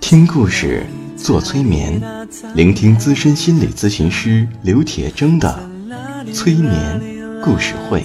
听故事，做催眠，聆听资深心理咨询师刘铁铮的催眠故事会。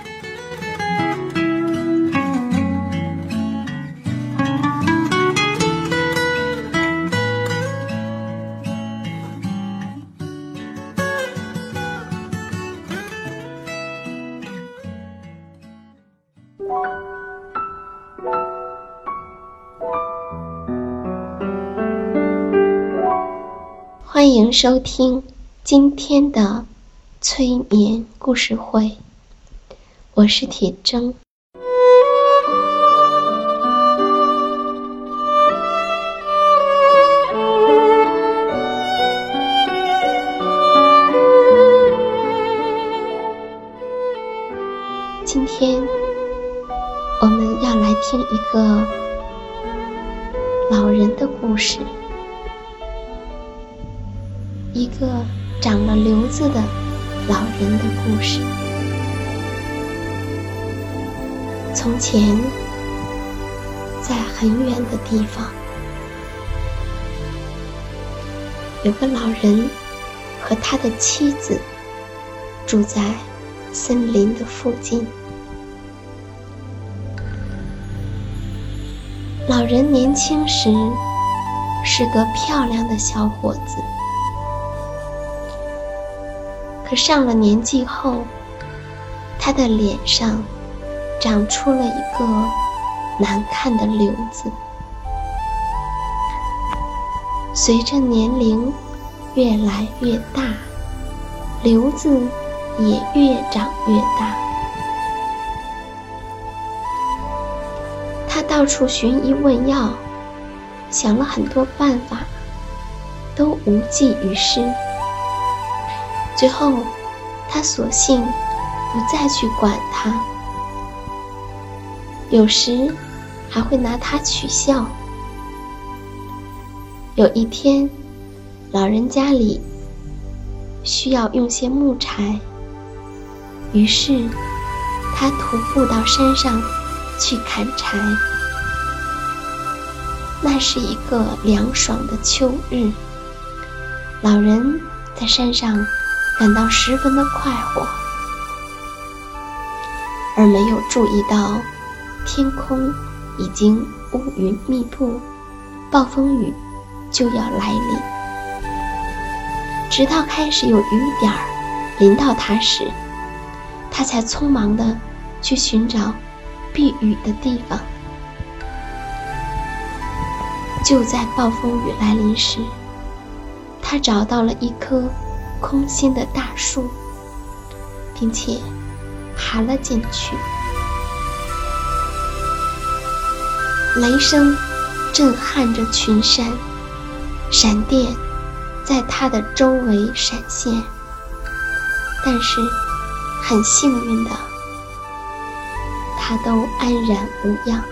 收听今天的催眠故事会，我是铁铮。今天我们要来听一个老人的故事。一个长了瘤子的老人的故事。从前，在很远的地方，有个老人和他的妻子住在森林的附近。老人年轻时是个漂亮的小伙子。可上了年纪后，他的脸上长出了一个难看的瘤子。随着年龄越来越大，瘤子也越长越大。他到处寻医问药，想了很多办法，都无济于事。最后，他索性不再去管他，有时还会拿他取笑。有一天，老人家里需要用些木柴，于是他徒步到山上去砍柴。那是一个凉爽的秋日，老人在山上。感到十分的快活，而没有注意到天空已经乌云密布，暴风雨就要来临。直到开始有雨点儿淋到他时，他才匆忙的去寻找避雨的地方。就在暴风雨来临时，他找到了一棵。空心的大树，并且爬了进去。雷声震撼着群山，闪电在它的周围闪现。但是很幸运的，它都安然无恙。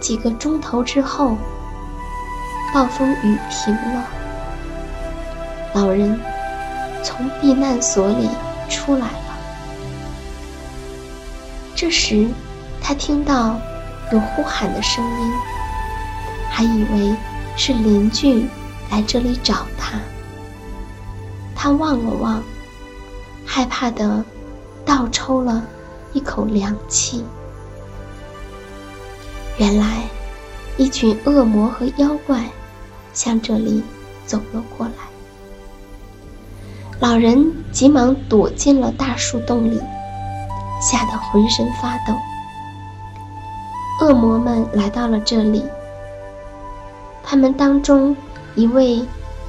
几个钟头之后，暴风雨停了。老人从避难所里出来了。这时，他听到有呼喊的声音，还以为是邻居来这里找他。他望了望，害怕的倒抽了一口凉气。原来，一群恶魔和妖怪向这里走了过来。老人急忙躲进了大树洞里，吓得浑身发抖。恶魔们来到了这里，他们当中一位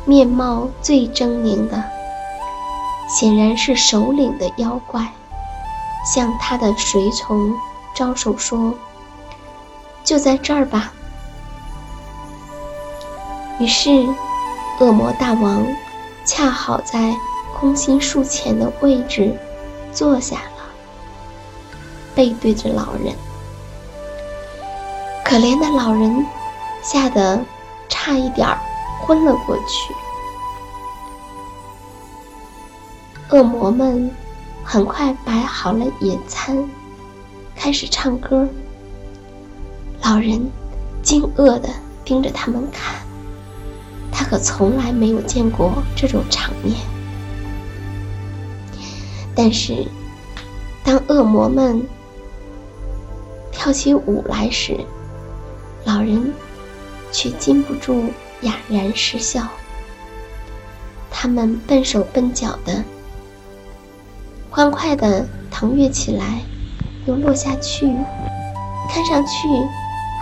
面貌最狰狞的，显然是首领的妖怪，向他的随从招手说。就在这儿吧。于是，恶魔大王恰好在空心树前的位置坐下了，背对着老人。可怜的老人吓得差一点昏了过去。恶魔们很快摆好了野餐，开始唱歌。老人惊愕地盯着他们看，他可从来没有见过这种场面。但是，当恶魔们跳起舞来时，老人却禁不住哑然失笑。他们笨手笨脚的，欢快的腾跃起来，又落下去，看上去……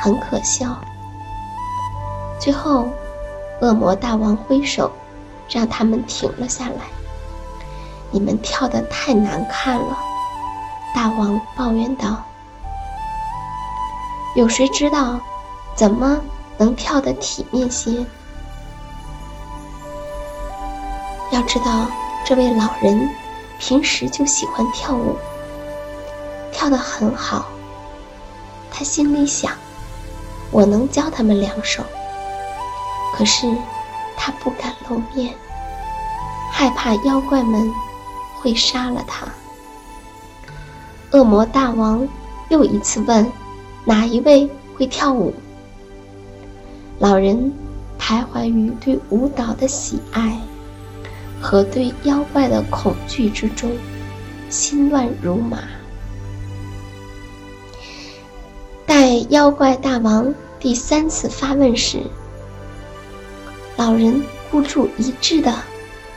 很可笑。最后，恶魔大王挥手，让他们停了下来。你们跳得太难看了，大王抱怨道。有谁知道，怎么能跳得体面些？要知道，这位老人平时就喜欢跳舞，跳得很好。他心里想。我能教他们两手，可是他不敢露面，害怕妖怪们会杀了他。恶魔大王又一次问：“哪一位会跳舞？”老人徘徊于对舞蹈的喜爱和对妖怪的恐惧之中，心乱如麻。待妖怪大王第三次发问时，老人孤注一掷的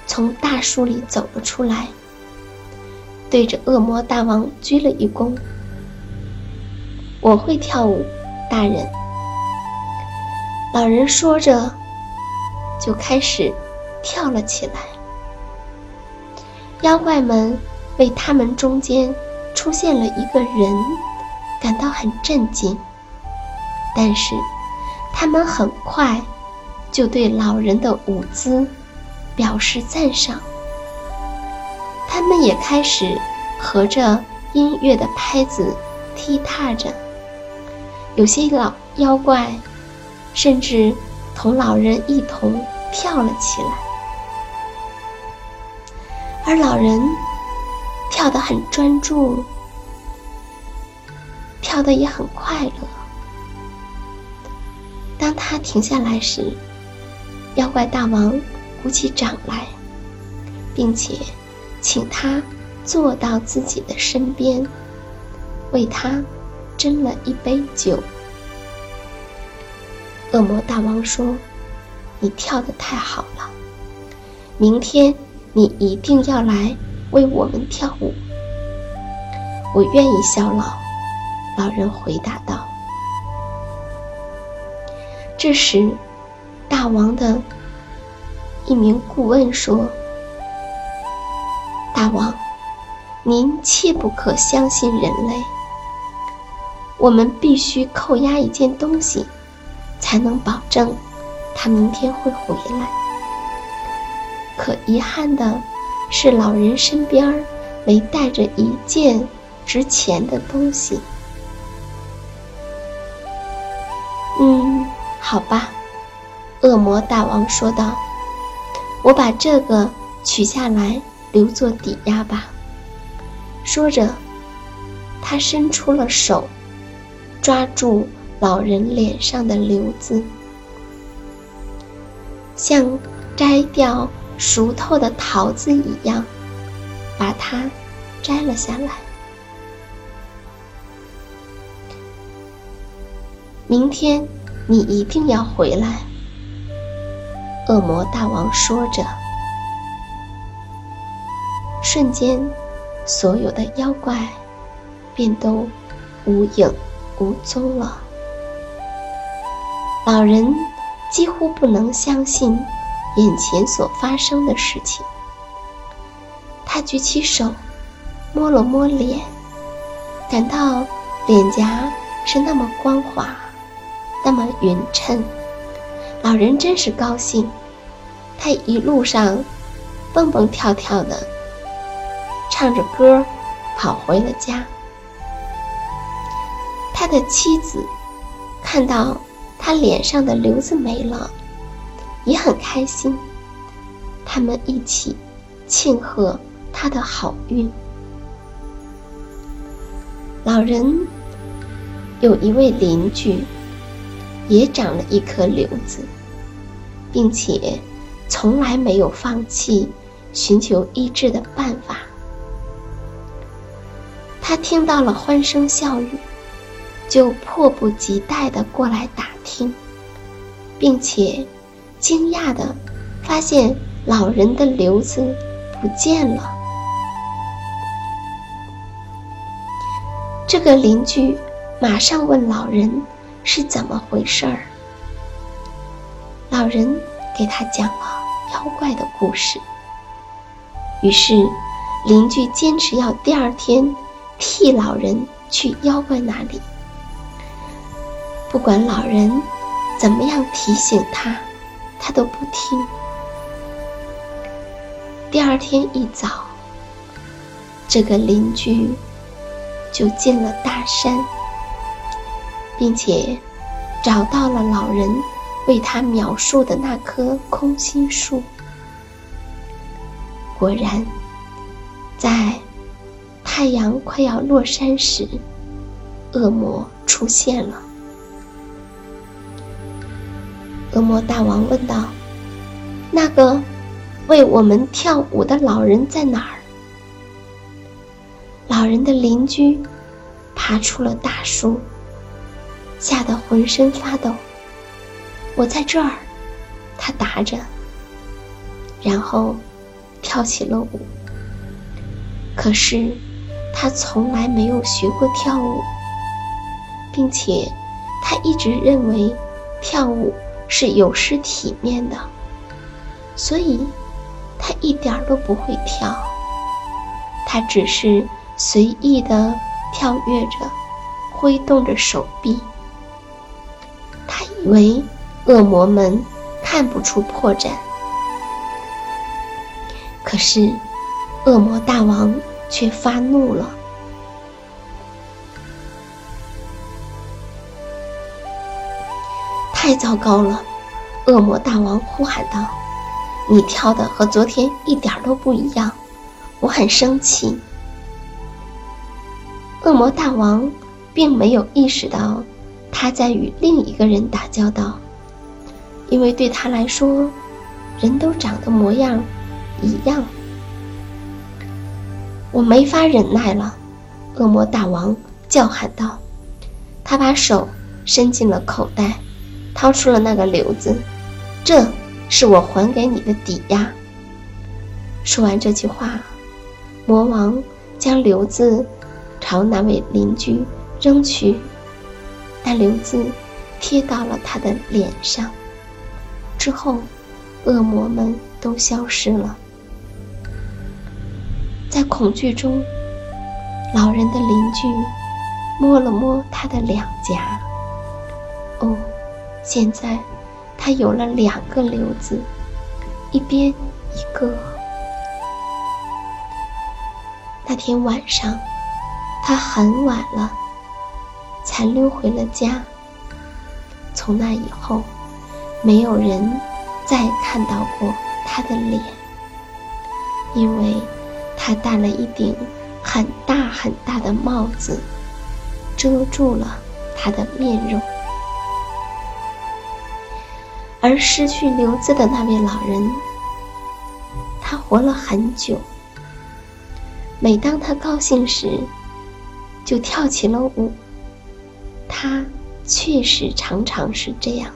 从大树里走了出来，对着恶魔大王鞠了一躬：“我会跳舞，大人。”老人说着，就开始跳了起来。妖怪们为他们中间出现了一个人。感到很震惊，但是他们很快就对老人的舞姿表示赞赏。他们也开始合着音乐的拍子踢踏着，有些老妖怪甚至同老人一同跳了起来，而老人跳得很专注。跳得也很快乐。当他停下来时，妖怪大王鼓起掌来，并且请他坐到自己的身边，为他斟了一杯酒。恶魔大王说：“你跳得太好了，明天你一定要来为我们跳舞。我愿意效劳。”老人回答道：“这时，大王的一名顾问说：‘大王，您切不可相信人类。我们必须扣押一件东西，才能保证他明天会回来。可遗憾的是，老人身边没带着一件值钱的东西。’”嗯，好吧，恶魔大王说道：“我把这个取下来留作抵押吧。”说着，他伸出了手，抓住老人脸上的瘤子，像摘掉熟透的桃子一样，把它摘了下来。明天你一定要回来。”恶魔大王说着，瞬间，所有的妖怪便都无影无踪了。老人几乎不能相信眼前所发生的事情。他举起手，摸了摸脸，感到脸颊是那么光滑，那么匀称。老人真是高兴，他一路上蹦蹦跳跳的，唱着歌跑回了家。他的妻子看到他脸上的瘤子没了，也很开心。他们一起庆贺他的好运。老人有一位邻居。也长了一颗瘤子，并且从来没有放弃寻求医治的办法。他听到了欢声笑语，就迫不及待地过来打听，并且惊讶地发现老人的瘤子不见了。这个邻居马上问老人。是怎么回事儿？老人给他讲了妖怪的故事。于是，邻居坚持要第二天替老人去妖怪那里。不管老人怎么样提醒他，他都不听。第二天一早，这个邻居就进了大山。并且找到了老人为他描述的那棵空心树。果然，在太阳快要落山时，恶魔出现了。恶魔大王问道：“那个为我们跳舞的老人在哪儿？”老人的邻居爬出了大树。吓得浑身发抖。我在这儿，他答着，然后跳起了舞。可是他从来没有学过跳舞，并且他一直认为跳舞是有失体面的，所以他一点儿都不会跳。他只是随意的跳跃着，挥动着手臂。他以为恶魔们看不出破绽，可是恶魔大王却发怒了。太糟糕了！恶魔大王呼喊道：“你跳的和昨天一点都不一样，我很生气。”恶魔大王并没有意识到。他在与另一个人打交道，因为对他来说，人都长得模样一样。我没法忍耐了，恶魔大王叫喊道。他把手伸进了口袋，掏出了那个瘤子，这是我还给你的抵押。说完这句话，魔王将瘤子朝那位邻居扔去。但瘤子贴到了他的脸上，之后，恶魔们都消失了。在恐惧中，老人的邻居摸了摸他的两颊。哦，现在他有了两个瘤子，一边一个。那天晚上，他很晚了。才溜回了家。从那以后，没有人再看到过他的脸，因为他戴了一顶很大很大的帽子，遮住了他的面容。而失去刘孜的那位老人，他活了很久。每当他高兴时，就跳起了舞。他确实常常是这样。